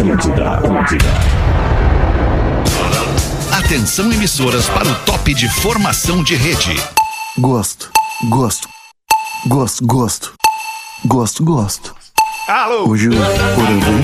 Atlântida, Atlântida. Atenção emissoras para o top de formação de rede. Gosto, gosto, gosto, gosto, gosto, gosto. Alô! Hoje o Porã vem.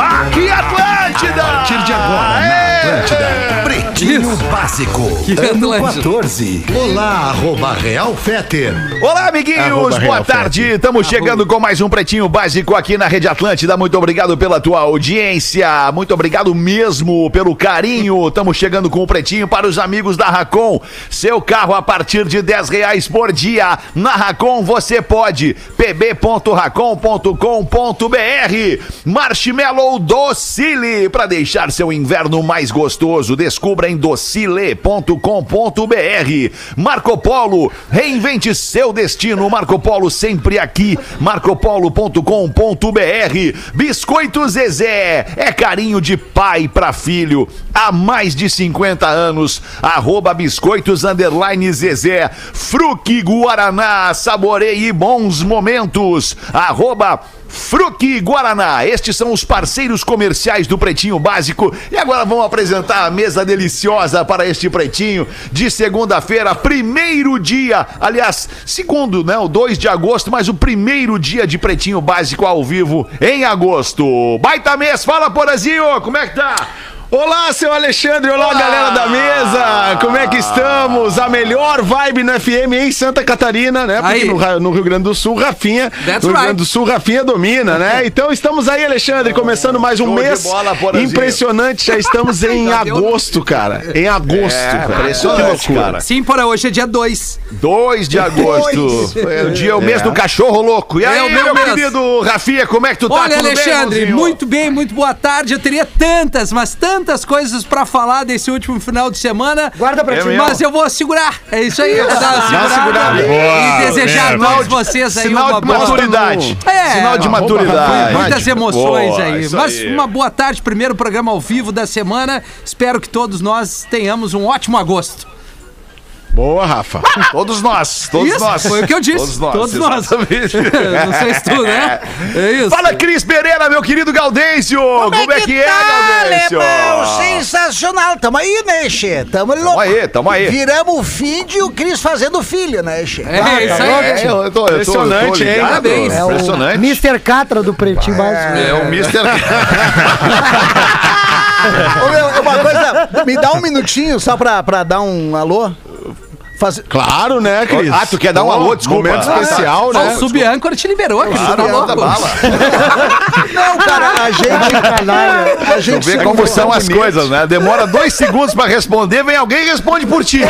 Aqui Atlântida! A partir de agora, na Atlântida, Pretinho Básico. Que ano Atlântida. 14. Olá, arroba Real Feter. Olá, amiguinhos! Arroba Boa Real tarde! Estamos chegando com mais um Pretinho Básico aqui na Rede Atlântida. Muito obrigado pela tua audiência. Muito obrigado mesmo pelo carinho. Estamos chegando com o Pretinho para os amigos da Racon. Seu carro a partir de 10 reais por dia. Na Racon você pode. pb.racon.com.br Marshmallow Docile para deixar seu inverno mais gostoso. Descubra em docile.com.br. Marco Polo, reinvente seu destino. Marco Polo sempre aqui. marcopolo.com.br. Biscoito Zezé, é carinho de pai para filho. Há mais de 50 anos. Arroba Biscoitos Underline Zezé. Fruque Guaraná, saboreie bons momentos. Arroba Fruque Guaraná. Estes são os parceiros comerciais do Pretinho Básico. E agora vamos apresentar a mesa deliciosa para este Pretinho de segunda-feira, primeiro dia, aliás, segundo, né, o 2 de agosto, mas o primeiro dia de Pretinho Básico ao vivo em agosto. Baita mês, fala Porazinho, como é que tá? Olá, seu Alexandre, olá, Olá! galera da mesa! Como é que estamos? A melhor vibe no FM em Santa Catarina, né? Porque no, no Rio Grande do Sul, Rafinha. That's no Rio right. Grande do Sul, Rafinha domina, né? Então estamos aí, Alexandre, começando mais um Show de mês bola, impressionante. Já estamos em agosto, cara. Em agosto, É, cara. impressionante, Que loucura. cara. Sim, para hoje é dia 2. 2 de agosto. É o dia, o mês do cachorro louco. E É aí, o meu meu querido Rafinha, como é que tu tá? Olha, Tudo bem, Alexandre, irmãozinho? muito bem, muito boa tarde. Eu teria tantas, mas tantas coisas pra falar desse último final de semana. Guarda pra É ti. Mas eu vou segurar. É isso aí, vou dar uma segurada. segurada. E desejar a todos de- vocês aí Sinal uma de boa maturidade. É, Sinal de maturidade. Muitas emoções Boa, aí. Mas aí. uma boa tarde, primeiro programa ao vivo da semana. Espero que todos nós tenhamos um ótimo agosto. Boa, Rafa. Todos nós, todos Isso, nós. foi o que eu disse. Todos nós. Todos nós. Não sei se tu, né? É isso. Fala, Cris Pereira, meu querido Gaudêncio. Como, é que, é, Gaudêncio? alemão? Sensacional. Tamo aí, né, Xê? Tamo louco. Tamo aí, tamo aí. Viramos o fim de o Cris fazendo filho, né, Xê? É isso aí. É, eu tô, eu tô, eu tô Impressionante, hein? Parabéns. É impressionante. Mr. Catra do Pretinho Básico. É o Mr. Ô, meu, uma coisa, me dá um minutinho só pra, pra dar um alô. Faz... Claro, né, Cris? Ah, tu quer dar um alô? Desculpa. Momento Ah, tá. especial, Só né? o sub-âncora te liberou, Cris. Claro, tá louco? bala. Não, cara, a gente. A Tu gente vê como são as coisas, né? Demora dois segundos pra responder, vem alguém e responde por ti.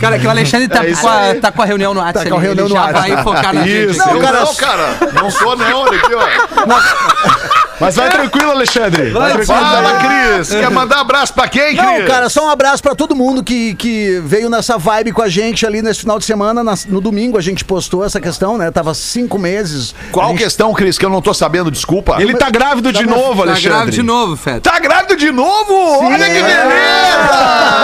Cara, que o Alexandre tá, com, a, tá com a reunião no WhatsApp. Tá com a reunião ele no WhatsApp. vai focar na Isso. gente. Não, cara, não, cara. Não sou não, olha aqui, ó. Mas vai tranquilo, Alexandre. Vai tranquilo. Fala, Cris. Quer mandar abraço pra quem, Cris? Não, cara, só um abraço pra todo mundo que, que veio nessa vibe com a gente ali nesse final de semana. nas- no domingo a gente postou essa questão, né? Tava cinco meses. Qual A gente- questão, Cris, que eu não tô sabendo, desculpa? Ele tá grávido de novo, Tá Alexandre. grave de novo, Fed. Tá grávido de novo? Olha que beleza!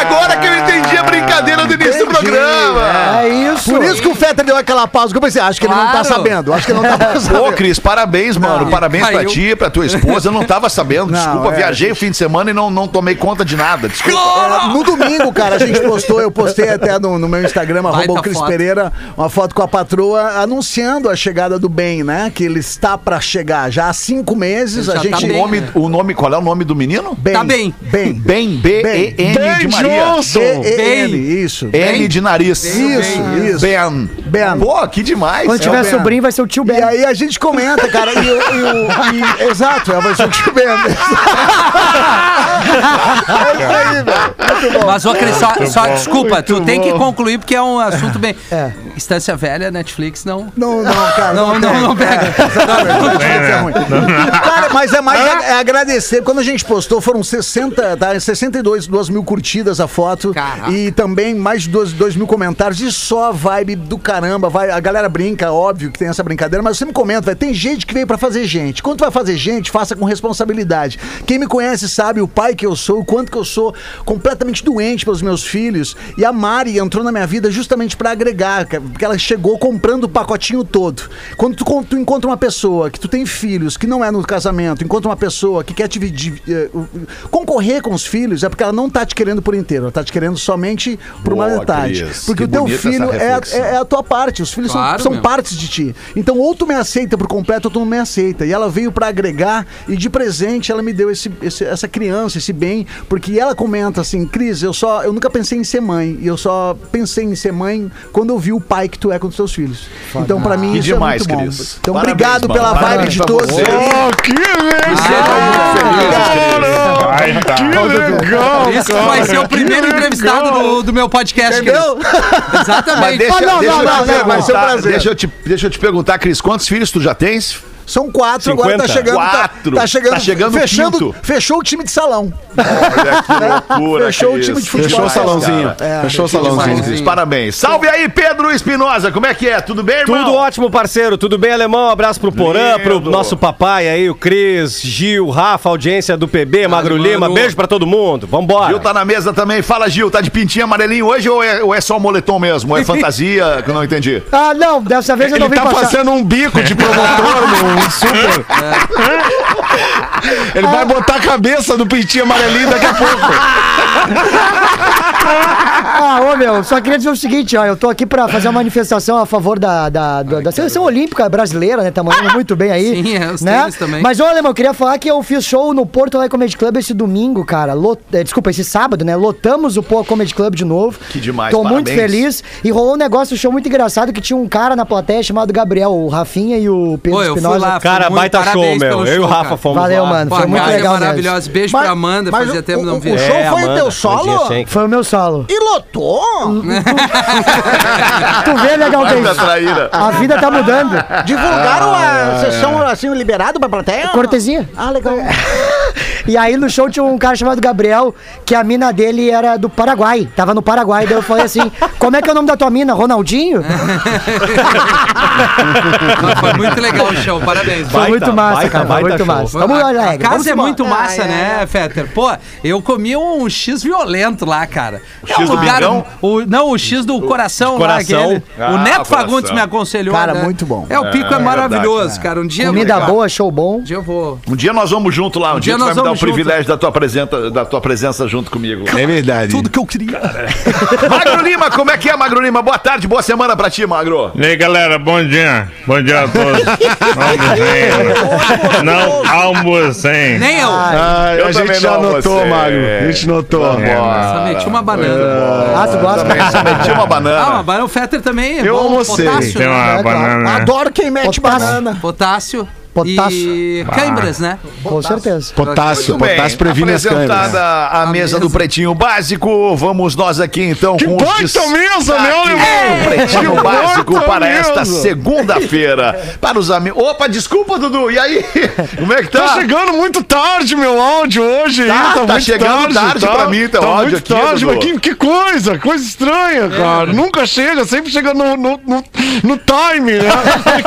Agora que eu entendi a brincadeira do início do programa. É isso. Por isso que o Fetter deu aquela pausa. que Eu pensei, acho que ele não tá Claro. sabendo. Acho que ele não tá sabendo. Cris, parabéns, mano. Parabéns pra caiu. ti, pra tua esposa. Eu não tava sabendo. Não, Desculpa, é, viajei o fim de semana e não, não tomei conta de nada. Desculpa. No domingo, cara, a gente postou, eu postei até no, no meu Instagram, arroba o Cris. Pereira, uma foto com a patroa anunciando a chegada do bem, né? Que ele está pra chegar. Já há cinco meses, Ele a tá gente. O bem. nome, o nome, qual é o nome do menino? Bem. Tá bem. Ben, B-E-N Ben de Maria. Johnson. B-E-N, isso. N de nariz. Isso, isso. Ben. Ben. Pô, que demais. Quando É tiver o Ben. sobrinho, vai ser o tio E Ben. aí a gente comenta, cara, e, o- e exato, é, vai ser o tio Ben. É isso aí, velho. Muito bom. Mas, ô, Cris, só, só desculpa, tu tem que concluir porque é um assunto bem. É. Instância velha, Netflix não. Não, não, cara. Não, não, não pega. Cara, mas é mais a- é agradecer. Quando a gente postou, foram 60, tá? 62 duas mil curtidas a foto. Caraca. E, tam, também, mais de dois, dois mil comentários e só vibe do caramba. Vai, a galera brinca, óbvio que tem essa brincadeira, mas eu sempre comento, velho, tem gente que veio pra fazer gente. Quando tu vai fazer gente, faça com responsabilidade. Quem me conhece sabe o pai que eu sou, o quanto que eu sou completamente doente pelos meus filhos. E a Mari entrou na minha vida justamente pra agregar, porque ela chegou comprando o pacotinho todo. Quando tu, tu encontra uma pessoa que tu tem filhos, que não é no casamento, encontra uma pessoa que quer te o- concorrer com os filhos, é porque ela não tá te querendo por inteiro, ela tá te querendo somente por uma Boa, metade. Cris. Porque Que o teu filho é, é- é a tua parte, os filhos Claro, são, são partes de ti. Então, ou tu me aceita por completo, ou tu não me aceita. E ela veio pra agregar, e de presente ela me deu esse, esse- essa criança, esse bem, porque ela comenta assim, Cris, eu só, eu nunca pensei em ser mãe, e eu só pensei em ser mãe quando eu vi o pai que tu é com os teus filhos. Então, pra mim, Que isso demais, é muito bom. Cris. Então, Parabéns, obrigado mano. pela vibe Parabéns de pra todos. Oh, que legal! Tá. Que legal! Isso vai ser o primeiro entrevistado do, do meu podcast. Entendeu? Cris. Exatamente. Mas deixa, Ah, não, deixa não, eu te não, não, vai ser um perguntar, prazer. deixa eu te, deixa eu te perguntar, Cris, quantos filhos tu já tens? São quatro, agora tá 50? chegando. tá- Quatro. Tá, chegando. Tá chegando o fechando, quinto. Fechou o time de salão. Olha que loucura, Fechou o Cris. time de futebol. Fechou o Demais, salãozinho. É, Fechou o Demais, salãozinho. Cris, Parabéns. Salve aí, Pedro Espinosa. Como é que é? Tudo bem, irmão? Tudo ótimo, parceiro. Tudo bem, alemão? Abraço pro Porã, pro Lindo. nosso papai aí, o Cris, Gil, Rafa, audiência do PB, Magro mano. Lima. Beijo pra todo mundo. Vambora. Gil tá na mesa também. Fala, Gil. Tá de pintinho amarelinho hoje ou é, ou é só moletom mesmo? Ou é fantasia? Que eu não entendi. Ah, não, dessa vez eu Ele não vim tá passar. fazendo um bico de promotor no super. Ele vai botar a cabeça do pintinho amarelinho daqui a pouco. Ah, ô meu, só queria dizer o seguinte, ó, eu tô aqui pra fazer uma manifestação a favor da, da, da, da seleção olímpica brasileira, né? Tá mandando muito bem aí. Sim, é, os né? também. Mas, olha, eu queria falar que eu fiz show no Porto Alegre Comedy Club esse domingo, cara. Lot... eh, Desculpa, esse sábado, né? Lotamos o Porto Comedy Club de novo. Que demais, Tô muito parabéns. feliz. E rolou um negócio, um show muito engraçado, que tinha um cara na plateia chamado Gabriel, o Rafinha e o Pedro Pô, eu Cara, baita show, meu. Eu e o Rafa cara. fomos Valeu, lá. mano. Pô, Foi muito é legal mesmo. maravilhosa. Beijo Mas- pra Amanda. mas Fazia o- tempo que não o- vi. o show É, foi o Amanda, teu solo? Foi o meu solo. E lotou? Tu vê, legal, Vai que da traíra. a vida tá mudando. Divulgaram a sessão assim, liberado pra plateia? Cortesia. Ah, legal. E aí no show tinha um cara chamado Gabriel, que a mina dele era do Paraguai. Tava no Paraguai. Daí eu falei assim: como é que é o nome da tua mina? Ronaldinho? Foi muito legal o show. Parabéns. Foi Baita, muito massa, baita, cara. Baita muito show. massa. A- Vamos a, alegre. casa vamos é muito massa, Ai, né, ai, ai. Fetter? Pô, eu comi um X violento lá, cara. X É um do lugar- bingão? o, não, o X do coração, lá. Ah, o Neto coração. Fagundes me aconselhou. Cara, né? muito bom. É, o pico é, É, maravilhoso, verdade, cara. Um dia Comida boa, show bom. Um dia eu vou. Um dia nós vamos junto lá. Um, dia, dia tu vai me dar o privilégio da tua, presença, da tua presença junto comigo. É verdade. Tudo que eu queria. Magro Lima, como é que é, Magro Lima? Boa tarde, boa semana pra ti, Magro. E aí, galera, bom dia. Bom dia a todos. Almocem. Não almocem. Nem eu. Ah, Eu a gente já notou, você. Mário. A gente notou. Só meti uma banana. Ah, tu gosta? Só meti uma Ah, banana. uma banana. O Fetter também é Eu bom. almocei. Potássio, Tem né? uma É, claro. banana. Adoro quem mete Potássio. banana. Potássio. Potássio. E cãibras, né? Com certeza. Potássio, Muito bem, potássio previne as câmeras. apresentada a, mesa do Pretinho Básico, vamos nós aqui então Que com destaques mesa, meu irmão! Pretinho Que Básico para esta mesa! segunda-feira. Para os amigos... Opa, desculpa, Dudu, e aí? Como é que tá? Tá chegando muito tarde meu áudio hoje. Tá, tá muito chegando tarde pra mim teu tá áudio muito aqui, tarde, Dudu. mas que, que coisa, coisa estranha, cara. Nunca chega, sempre chega no, no, no, no time, né?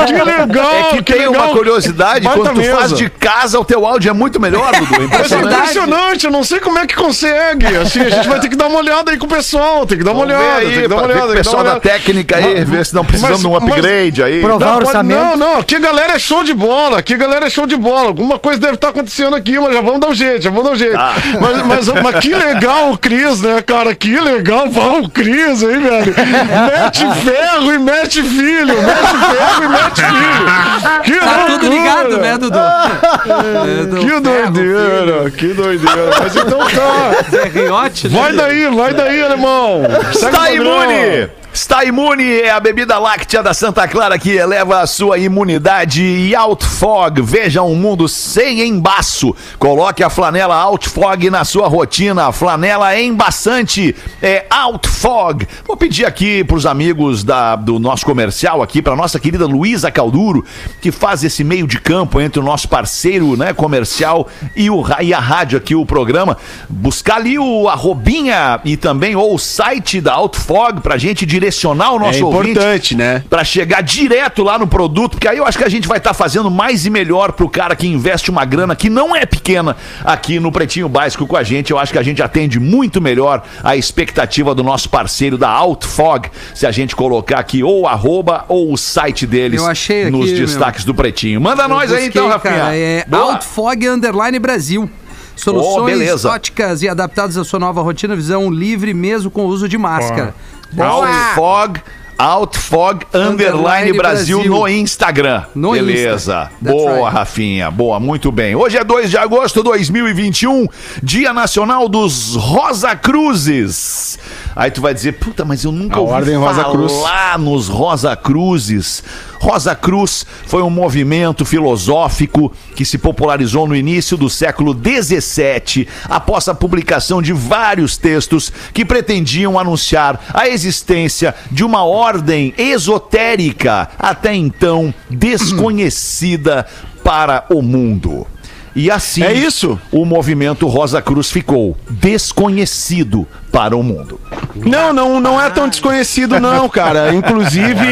Que legal, É que, tem legal. uma curiosidade, Baita quando tu mesa. faz de casa, o teu áudio é muito melhor, Dudu. Mas é Impressionante. impressionante, eu não sei como é que consegue. Assim, a gente vai ter que dar uma olhada aí com o pessoal. Tem que dar uma Vamos olhada, aí, tem que dar uma olhada. com o pessoal uma da olhada. técnica aí, Mas- ver se não precisamos de um mas- upgrade aí. Provar Não, orçamento. não, não, aqui a galera é show de bola, aqui a galera é show de bola. Alguma coisa deve estar acontecendo aqui, mas já vamos dar um jeito, já vamos dar um jeito. Tá. Mas, mas, mas que legal o Cris, né, cara? Que legal o Cris aí, velho. Mete ferro e mete filho, mete ferro e mete filho. Que Tá tudo loucura. Ligado, né, Dudu? É, do Que ferro, doideira, que doideira. Mas então tá. filho. Zé Riotti, né? Vai daí, vai daí, alemão. Segue Está imune! Está imune é a bebida láctea da Santa Clara que eleva a sua imunidade e Outfog. Veja um mundo sem embaço. Coloque a flanela Outfog na sua rotina. Flanela embaçante é Outfog. Vou pedir aqui para os amigos da, do nosso comercial aqui, para nossa querida Luísa Calduro, que faz esse meio de campo entre o nosso parceiro né, comercial e, o, e a rádio aqui, o programa, buscar ali o arrobinha e também ou o site da Outfog pra gente direcionar o nosso É ouvinte importante, né? Pra chegar direto lá no produto, porque aí eu acho que a gente vai estar fazendo mais e melhor pro cara que investe uma grana que não é pequena aqui no Pretinho Básico com a gente. Eu acho que a gente atende muito melhor a expectativa do nosso parceiro da Outfog, se a gente colocar aqui ou o arroba ou o site deles Eu achei aqui, nos meu. destaques do Pretinho. Manda nós aí Busquei, então, Rafinha. Cara, é Boa. Outfog Underline Brasil. Soluções Oh, óticas e adaptadas à sua nova rotina, visão livre mesmo com o uso de máscara. Outfog, Outfog Underline Brasil, Brasil. no Instagram. No Beleza. Insta. Boa, right. Rafinha. Boa, muito bem. Hoje é 2 de agosto de 2021, Dia Nacional dos Rosa Cruzes. Aí tu vai dizer, puta, mas eu nunca A ouvi Ordem Rosa Cruz. falar nos Rosa Cruzes. Rosa Cruz foi um movimento filosófico que se popularizou no início do século XVII, após a publicação de vários textos que pretendiam anunciar a existência de uma ordem esotérica, até então desconhecida para o mundo. E assim, É isso. o movimento Rosa Cruz ficou desconhecido para o mundo. Não, não, não é tão desconhecido não, cara. Inclusive,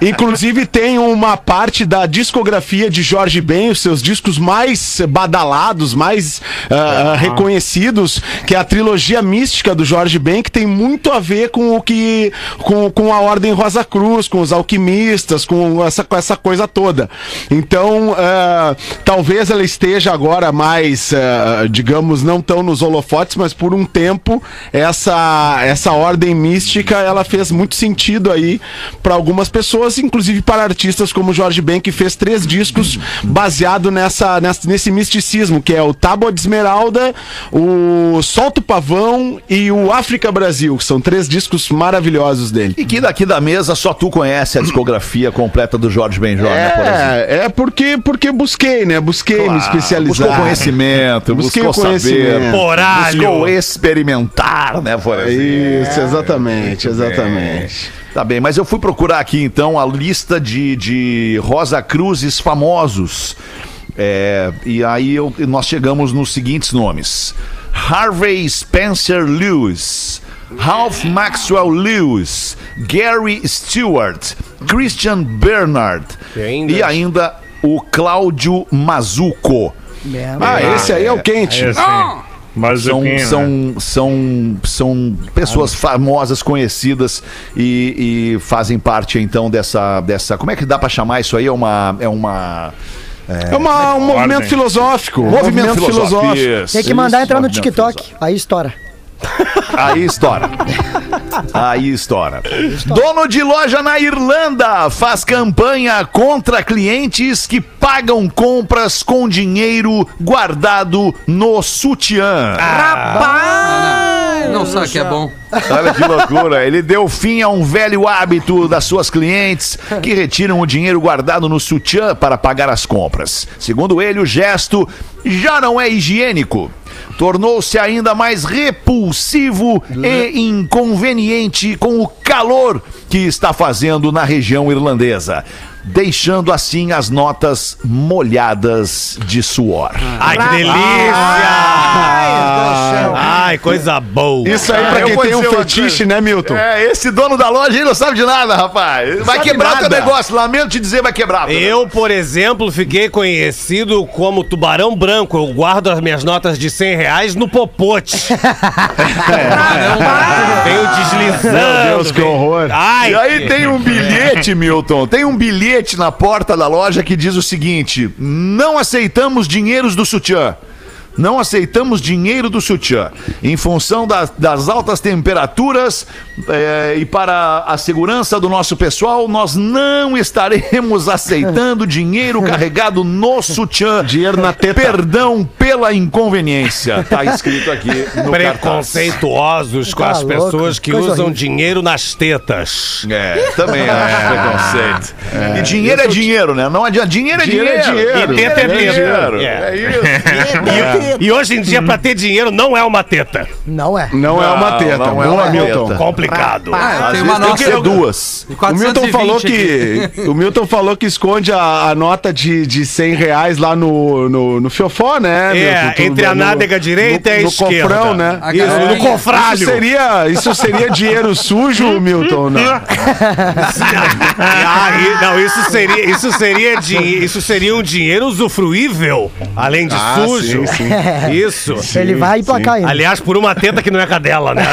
inclusive tem uma parte da discografia de Jorge Ben, os seus discos mais badalados, mais ah, reconhecidos, que é a trilogia mística do Jorge Ben, que tem muito a ver com o que com, com a Ordem Rosa Cruz, com os alquimistas, com essa, com essa coisa toda. Então, ah, talvez ela esteja agora mais, ah, digamos, não tão nos holofotes, mas por um tempo essa essa ordem mística ela fez muito sentido aí para algumas pessoas, inclusive para artistas como Jorge Ben que fez três discos baseado nessa, nessa nesse misticismo que é o Tábua de Esmeralda, o Solta o Pavão e o África Brasil, que são três discos maravilhosos dele. E que daqui da mesa só tu conhece a discografia completa do Jorge Benjor, né, por? É, é porque porque busquei, né? Busquei me Buscou conhecimento, Busquei buscou o conhecimento. saber, Poralho. buscou experimentar, né, por exemplo. Isso, exatamente, exatamente. Tá bem, mas eu fui procurar aqui então a lista de, de Rosa Cruzes famosos. É, e aí eu- nós chegamos nos seguintes nomes: Harvey Spencer Lewis, Ralph Maxwell Lewis, Gary Stewart, Christian Bernard E ainda? e ainda o Cláudio Mazuco. Ah, esse aí é o quente. É. Mas São, quem, né? são, são, são pessoas famosas, conhecidas e, e fazem parte então dessa, dessa. Como é que dá pra chamar isso aí? É uma. É uma É uma- um movimento filosófico. movimento filosófico. Isso, Tem que mandar isso, entrar no movimento TikTok. Aí estoura. Aí estoura. Aí estoura. Dono de loja na Irlanda faz campanha contra clientes que pagam compras com dinheiro guardado no sutiã. Rapaz! Não sabe que é bom. Olha que loucura. Ele deu fim a um velho hábito das suas clientes que retiram o dinheiro guardado no sutiã para pagar as compras. Segundo ele, o gesto já não é higiênico. Tornou-se ainda mais repulsivo e inconveniente com o calor que está fazendo na região irlandesa. Deixando assim as notas molhadas de suor. Ai, que delícia! Ai, coisa boa. Isso aí pra Eu quem tem um fetiche, né, Milton? É, esse dono da loja aí não sabe de nada, rapaz. Vai sabe quebrar o teu nada. negócio. Lamento te dizer, vai quebrar. Eu, por exemplo, fiquei conhecido como tubarão branco. Eu guardo as minhas notas de 100 reais no popote. Venho deslizando. Meu Deus, que horror. Ai, E aí tem um bilhete, Milton, tem um bilhete na porta da loja que diz o seguinte: não aceitamos dinheiros do sutiã. Não aceitamos dinheiro do sutiã. Em função da- das altas temperaturas eh, e para a segurança do nosso pessoal, nós não estaremos aceitando dinheiro carregado no sutiã. Dinheiro na teta. Perdão pela inconveniência. Tá escrito aqui no cartaz. Preconceituosos com Tá as louco, pessoas que coisa usam horrível. dinheiro nas tetas. É, também acho preconceito. E dinheiro é dinheiro, né? Não adianta. Dinheiro é dinheiro. Dinheiro é dinheiro. E teta é Dinheiro dinheiro. É isso. E hoje em dia, pra ter dinheiro, não é uma teta. Não é. Não, é uma teta. não é Boa, uma Milton. teta. Complicado. Ah, vezes uma tem que nota. ser duas. O Milton falou que. O Milton falou que esconde a, a nota de, de 100 reais lá no, no, no fiofó, né? É, Milton? Entre a no- nádega direita no, e a no esquerda. cofrão, né? Isso, no confralho. Isso seria, isso seria dinheiro sujo, Milton? Não. Ah, e- não, isso seria, isso seria, isso seria um dinheiro usufruível, além de Ah, sujo. sim, Isso. Ele vai emplacar ainda. Aliás, por uma teta que não é cadela, né?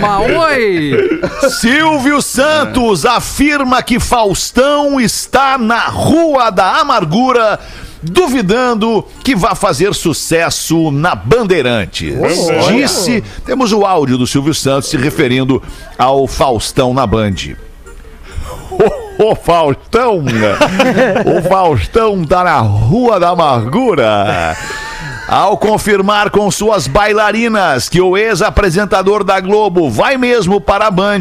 Mas oi! Silvio Santos afirma que Faustão está na Rua da Amargura, duvidando que vá fazer sucesso na Bandeirantes. Disse, temos o áudio do Silvio Santos se referindo ao Faustão na Band. O, o Faustão, o Faustão tá na Rua da Amargura. Ao confirmar com suas bailarinas que o ex-apresentador da Globo vai mesmo para a Band,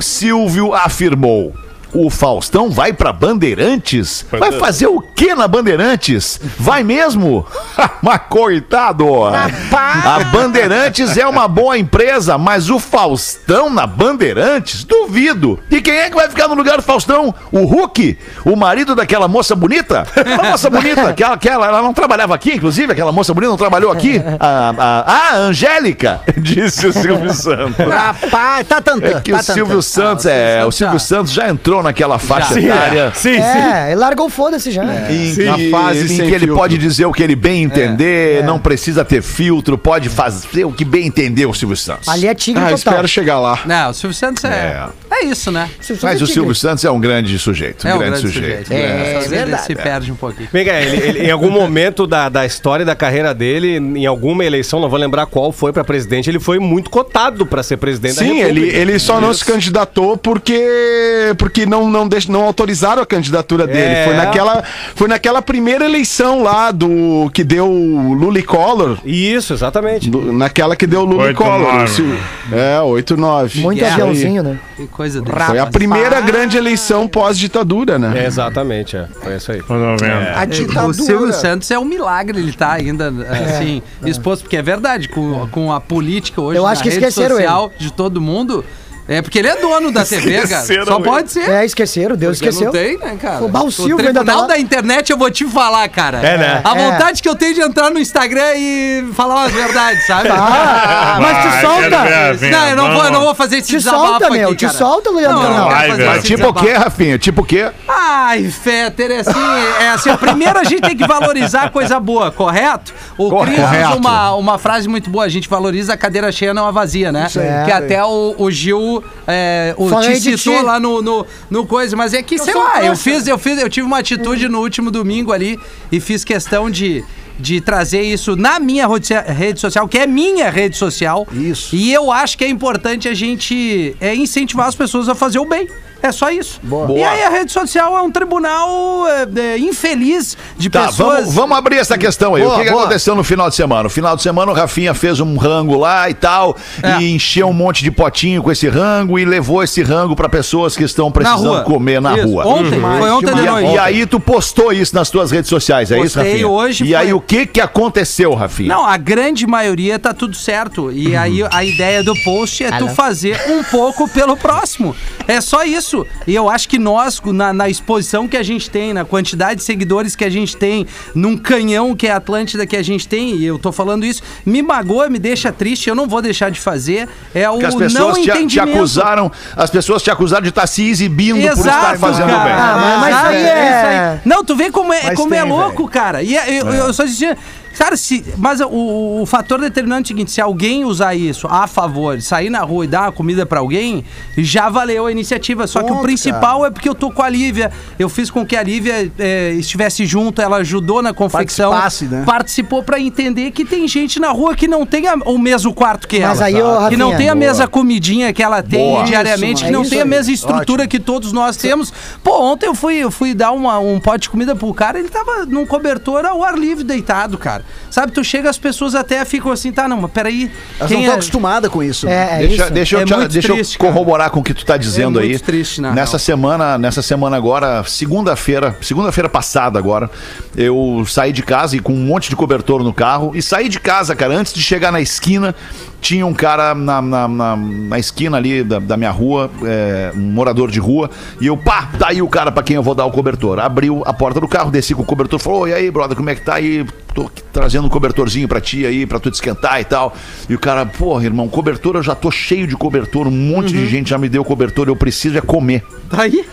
Silvio afirmou. O Faustão vai pra Bandeirantes? Vai fazer o que na Bandeirantes? Vai mesmo? mas coitado! A Bandeirantes é uma boa empresa, mas o Faustão na Bandeirantes? Duvido! E quem é que vai ficar no lugar do Faustão? O Hulk? O marido daquela moça bonita? A moça bonita, aquela, aquela, ela não trabalhava aqui, inclusive, aquela moça bonita não trabalhou aqui? A, a, a Angélica, disse o Silvio Santos. Rapaz, tá tantã. É que tá o Silvio. Santos Ah, o é. Silvio O Silvio Santos Santos já entrou naquela faixa Já. etária. Sim, É, ele largou o foda-se já. Em, Na que- fase em que ele filtro. pode dizer o que ele bem entender, não precisa ter filtro, pode fazer o que bem entender o Silvio Santos. Ali é tigre Ah, total. espero chegar lá. Não, o Silvio Santos é. É, isso, né? Santos Mas é o. Silvio Santos é um grande sujeito, um É um grande, grande sujeito. sujeito. É, Às vezes ele verdade. se perde um pouquinho. Vem cá, ele, ele- em algum momento da, da história e da carreira dele, em alguma eleição, não vou lembrar qual foi pra presidente, ele foi muito cotado pra ser presidente da Sim, ele, República. ele só não se candidatou porque porque não não, deix, não autorizaram a candidatura dele. É. Foi naquela foi naquela primeira eleição lá do que deu Lula e Collor. Isso, exatamente. do- naquela que deu Lula e Oito, Collor. nove. o Sil- É, 8 9. Muito Guerra. aviãozinho, né? Que coisa dele. Foi a primeira grande eleição pós-ditadura, né? É, exatamente, é. Foi isso aí. Vendo. A O ditadura. Silvio Santos é um milagre ele tá ainda assim exposto, porque é verdade, com, com a política hoje Eu na acho que esqueceram social de todo mundo, é porque ele é dono da TV, cara. Só ele. pode ser. É, esqueceram, Deus Porque esqueceu. Não tem, né, cara? O Bal Silvio ainda tá lá. da internet eu vou te falar, cara. É, né? A É. vontade que eu tenho de entrar no Instagram e falar as verdades, sabe? Ah, mas te Vai, solta. ver, Não, eu não vou, eu não vou fazer esse Te desabafo solta, aqui, meu, te cara. solta, Leandro Não, não velho. esse Tipo o quê, Rafinha? Tipo o quê? Ai, Fetter, é assim, é assim, primeiro a gente tem que valorizar a coisa boa, correto? O Cris usa Correto. uma, uma frase muito boa, a gente valoriza a cadeira cheia, não a vazia, né? aí. Que até o, o Gil é, o, te citou ti. lá no, no, no coisa, mas é que, sei sou lá, eu fiz, eu fiz, eu tive uma atitude no último domingo ali e fiz questão de... De trazer isso na minha rede social, que é minha rede social. Isso. E eu acho que é importante a gente é, incentivar as pessoas a fazer o bem. É só isso. E aí a rede social é um tribunal é, é, infeliz de Tá, pessoas. vamos, vamos abrir essa questão aí. Boa, o que, que boa. aconteceu no final de semana? No final de semana o Rafinha fez um rango lá e tal, É. e encheu um monte de potinho com esse rango e levou esse rango pra pessoas que estão precisando rua. comer na Isso. rua. Ontem, foi ontem de E, noite. e aí tu postou isso nas tuas redes sociais, é isso, Postei Rafinha? hoje, E foi- aí o que que aconteceu, Rafinha? Não, a grande maioria tá tudo certo. E aí a ideia do post é tu fazer um pouco pelo próximo. É só isso. E eu acho que nós, na, na exposição que a gente tem, na quantidade de seguidores que a gente tem, num canhão que é a Atlântida que a gente tem, e eu tô falando isso, me magoa, me deixa triste, eu não vou deixar de fazer. É o Porque as não pessoas te, te entendimento. acusaram, as pessoas te acusaram de estar se exibindo por estar Exato, fazendo cara. bem. Ah, mas- mas Exato, isso aí é- isso aí. Não, tu vê como é, Mas como é tem, louco, cara. E é- eu, eu só dizia. Cara, se, mas o, o fator determinante é o seguinte: se alguém usar isso a favor, sair na rua e dar uma comida pra alguém, já valeu a iniciativa. Só que o Ponto, principal é porque eu tô com a Lívia. Eu fiz com que a Lívia eh, estivesse junto, ela ajudou na confecção. Né? Participou pra entender que tem gente na rua que não tem a- o mesmo quarto que Mas ela. aí, ô, que não tem a mesma comidinha que ela tem Boa. diariamente, Isso, que não é tem a mesma estrutura Ótimo. que todos nós temos. Pô, ontem eu fui, eu fui dar uma- um pote de comida pro cara, ele tava num cobertor ao ar livre deitado, cara. Sabe, tu chega, as pessoas até ficam assim, tá, não, mas peraí. Elas quem não é- estão acostumadas com isso. É, é Deixa, isso. deixa eu, É te- deixa eu triste, cara. corroborar com o que tu tá dizendo É aí. muito triste, na nessa real. semana, nessa semana agora, segunda-feira, segunda-feira passada agora, eu saí de casa e com um monte de cobertor no carro e saí de casa, cara, antes de chegar na esquina, tinha um cara na, na, na- na esquina ali da, da minha rua, é, um morador de rua, e eu, pá, tá aí o cara pra quem eu vou dar o cobertor. Abriu a porta do carro, desci com o cobertor, falou, e aí, brother, como é que tá aí? Tô trazendo um cobertorzinho pra ti aí, pra tu te esquentar e tal. E o cara, porra, irmão, cobertor, eu já tô cheio de cobertor, um monte de gente já me deu cobertor, eu preciso é comer. Tá aí?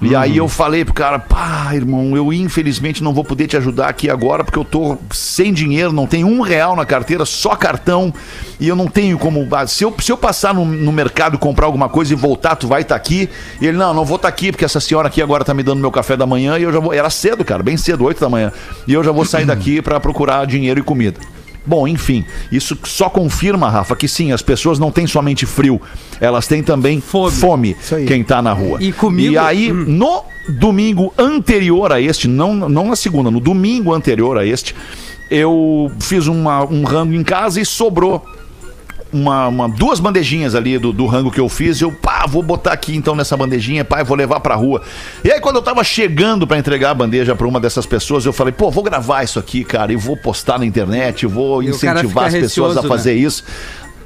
E aí eu falei pro cara, pá, irmão, eu infelizmente não vou poder te ajudar aqui agora porque eu tô sem dinheiro, não tenho um real na carteira, só cartão, e eu não tenho como. ah, Se eu, se eu passar no, no mercado comprar alguma coisa e voltar, tu vai estar aqui. E ele, não, não vou estar aqui, porque essa senhora aqui agora tá me dando meu café da manhã e eu já vou. Era cedo, cara, bem cedo, 8 da manhã. E eu já vou sair daqui pra procurar dinheiro e comida. Bom, enfim, isso só confirma, Rafa, que sim, as pessoas não têm somente frio, elas têm também Fome. fome, quem tá na rua. E comigo- E aí, no domingo anterior a este, não, não na segunda, no domingo anterior a este, eu fiz uma- um rango em casa e sobrou uma, uma- duas bandejinhas ali do, do rango que eu fiz. Eu, pá, vou botar aqui então nessa bandejinha, pá, e vou levar pra rua. E aí, quando eu tava chegando pra entregar a bandeja pra uma dessas pessoas, eu falei, pô, vou gravar isso aqui, cara, e vou postar na internet, vou E incentivar as pessoas a receoso, fazer isso.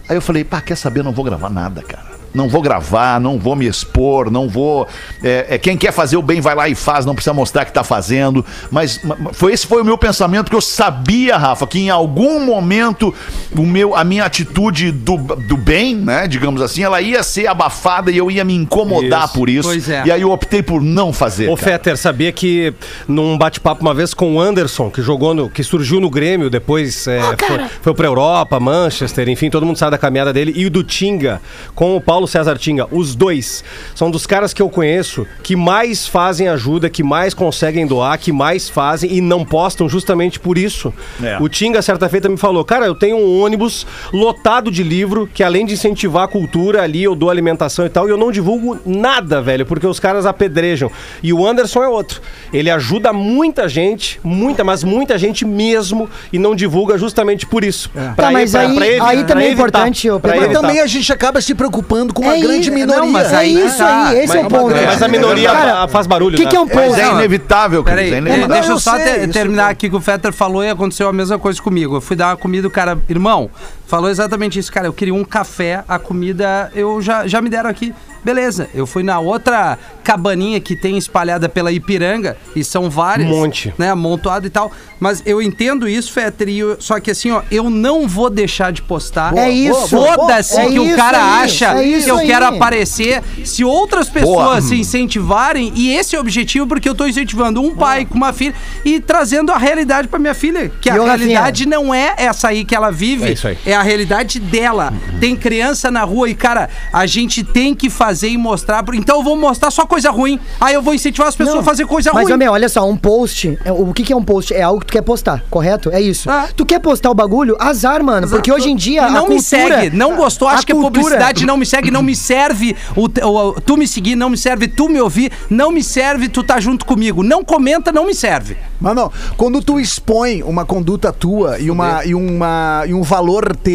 Aí eu falei, pá, quer saber? Eu não vou gravar nada, cara. Não vou gravar, não vou me expor, não vou. é, é, quem quer fazer o bem vai lá e faz, não precisa mostrar que tá fazendo. Mas ma- ma- foi esse foi o meu pensamento, porque eu sabia, Rafa, que em algum momento o meu, a minha atitude do, do bem, né, digamos assim, ela ia ser abafada e eu ia me incomodar Isso. por isso. Pois é. E aí eu optei por não fazer. Ô, cara. Fetter, sabia que num bate-papo uma vez com o Anderson, que jogou no. que surgiu no Grêmio, depois é, foi, foi pra Europa, Manchester, enfim, todo mundo sabe da caminhada dele, e o do Tinga, com o Paulo César Tinga, os dois são dos caras que eu conheço que mais fazem ajuda, que mais conseguem doar, que mais fazem e não postam justamente por isso. É. O Tinga, certa feita, me falou: Cara, eu tenho um ônibus lotado de livro, que além de incentivar a cultura ali, eu dou alimentação e tal, e eu não divulgo nada, velho, porque os caras apedrejam. E o Anderson é outro. Ele ajuda muita gente, muita, mas muita gente mesmo, e não divulga justamente por isso. Pra Tá, mas aí- aí também é evitar, importante, pra Mas evitar. também a gente acaba se preocupando com uma É grande isso, minoria. não, mas É aí isso tá. aí, esse é o Mas- ponto. Mas a minoria Cara, faz barulho, O que, né? que é um Mas post? é inevitável, Peraí, é é, inevitável. deixa eu só sei, te- isso terminar aqui que o Fetter falou e aconteceu a mesma coisa comigo. Eu fui dar uma comida, o cara, irmão, falou exatamente isso, cara. Eu queria um café, a comida eu já, já me deram aqui. Beleza, eu fui na outra cabaninha que tem espalhada pela Ipiranga, e são várias. Um monte. Né, amontoado e tal. Mas eu entendo isso, eu- só que assim, ó, eu não vou deixar de postar. É isso. Foda-se É que o isso cara aí, acha é que eu aí. quero aparecer. Se outras pessoas se incentivarem, e esse é o objetivo, porque eu tô incentivando um pai com uma filha e trazendo a realidade pra minha filha. Que a E ô, realidade não é essa aí que ela vive, É isso aí. é a realidade dela. Tem criança na rua e, cara, a gente tem que fazer e mostrar. Então eu vou mostrar só coisa ruim. Aí eu vou incentivar as pessoas Não, a fazer coisa Mas, ruim. meu, olha só, um post. é, O que, que é um post? É algo que tu quer postar, correto? É isso. Ah. Tu quer postar o bagulho? Azar, mano. Porque hoje em dia. E a não me cultura- segue, não gostou, a acho que é publicidade, não me segue, não me serve o, te- o- tu me seguir, não me serve tu me ouvir, não me serve tu tá junto comigo. Não comenta, não me serve. Mano, quando tu expõe uma conduta tua e, uma, e, uma, e um valor teu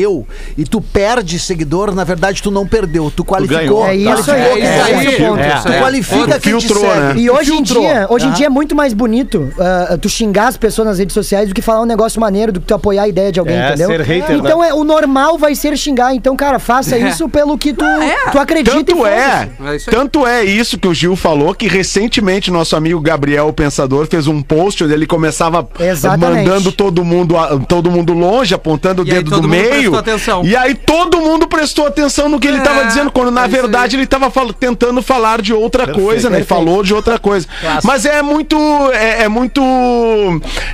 e tu perde seguidor, na verdade tu não perdeu, tu qualificou. É isso aí. Qualificou, É, tu é o ponto. qualifica- Tu É. qualifica quem te Filtrou, segue. né? E hoje em Filtrou. dia, hoje em Ah. dia é muito mais bonito ah, tu xingar as pessoas nas redes sociais do que falar um negócio maneiro, do que tu apoiar a ideia de alguém, É, entendeu? ser hater, então é, o normal vai ser xingar. Então, cara, faça isso pelo que tu, é. tu acredita Tanto e é. É isso aí. tanto é isso que o Gil falou que recentemente nosso amigo Gabriel o Pensador fez um post onde ele começava Exatamente. mandando todo mundo a- todo mundo longe, apontando o E aí dedo do meio atenção. E aí todo mundo prestou atenção no que ele É, tava dizendo, quando na é verdade ele tava fal- tentando falar de outra coisa, né? Ele falou de outra coisa. Mas é muito, é, é muito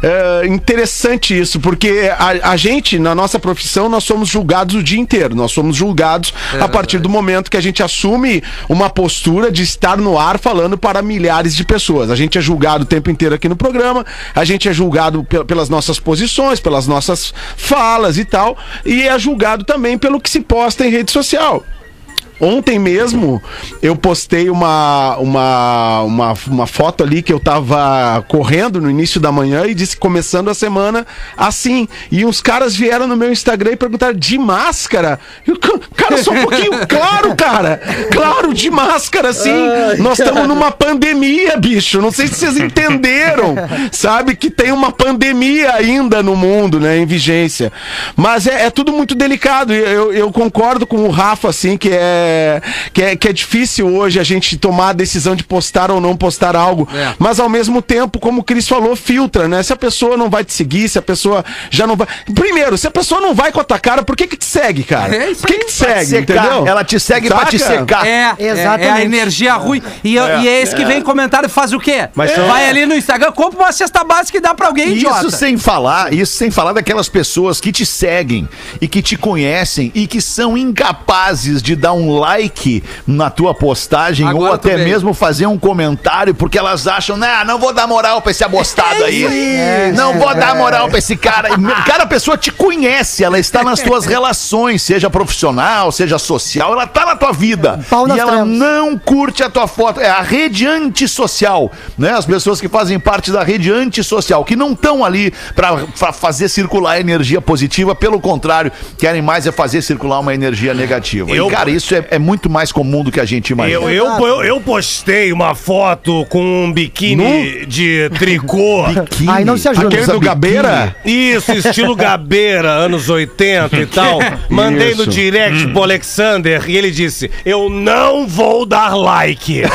é, interessante isso, porque a, a gente, na nossa profissão, nós somos julgados o dia inteiro. Nós somos julgados a partir do momento que a gente assume uma postura de estar no ar falando para milhares de pessoas. A gente é julgado o tempo inteiro aqui no programa, a gente é julgado pe- pelas nossas posições, pelas nossas falas e tal, e é julgado também pelo que se posta em rede social. Ontem mesmo eu postei uma, uma, uma, uma foto ali que eu tava correndo no início da manhã e disse começando a semana assim. E uns caras vieram no meu Instagram e perguntaram de máscara. Eu, "Ca- cara, só um pouquinho. claro, cara. Claro, de máscara, sim. Nós estamos numa pandemia, bicho. Não sei se vocês entenderam. Sabe que tem uma pandemia ainda no mundo, né? Em vigência. Mas é, é tudo muito delicado. E Eu, eu concordo com o Rafa, assim, que é, que é que é difícil hoje a gente tomar a decisão de postar ou não postar algo. É. Mas ao mesmo tempo, como o Cris falou, filtra, né? Se a pessoa não vai te seguir, se a pessoa já não vai. Primeiro, se a pessoa não vai com a tua cara, por que que te segue, cara? É isso por que que te segue, secar. entendeu? Ela te segue pra te Saca? secar. É, Exatamente. é, é a energia ruim. E, eu- e é esse que vem comentário e faz o quê? Mas Vai ali no Instagram, compra uma cesta básica e dá pra alguém, idiota. Isso sem falar, isso sem falar daquelas pessoas que te seguem e que te conhecem e que são incapazes de dar um like na tua postagem Agora ou até mesmo fazer um comentário porque elas acham, nah, não vou dar moral pra esse abostado aí. não vou dar moral pra esse cara. Cara, a pessoa te conhece, ela está nas tuas relações, seja profissional, seja social, ela tá na tua vida. Pau e ela trevas. não curte a tua foto. É a rede antissocial, né? As pessoas que fazem parte da rede antissocial, que não estão ali pra pra fazer circular energia positiva, pelo contrário, querem mais é fazer circular uma energia negativa. Eu- E, cara, isso é, é muito mais comum do que a gente imagina. Eu, eu, eu, eu postei uma foto com um biquíni de tricô. Aí não se ajuda. Aquele do Gabeira? Isso, estilo Gabeira, anos 80 e tal. Mandei no Isso. direct pro Alexander e ele disse: Eu não vou dar like.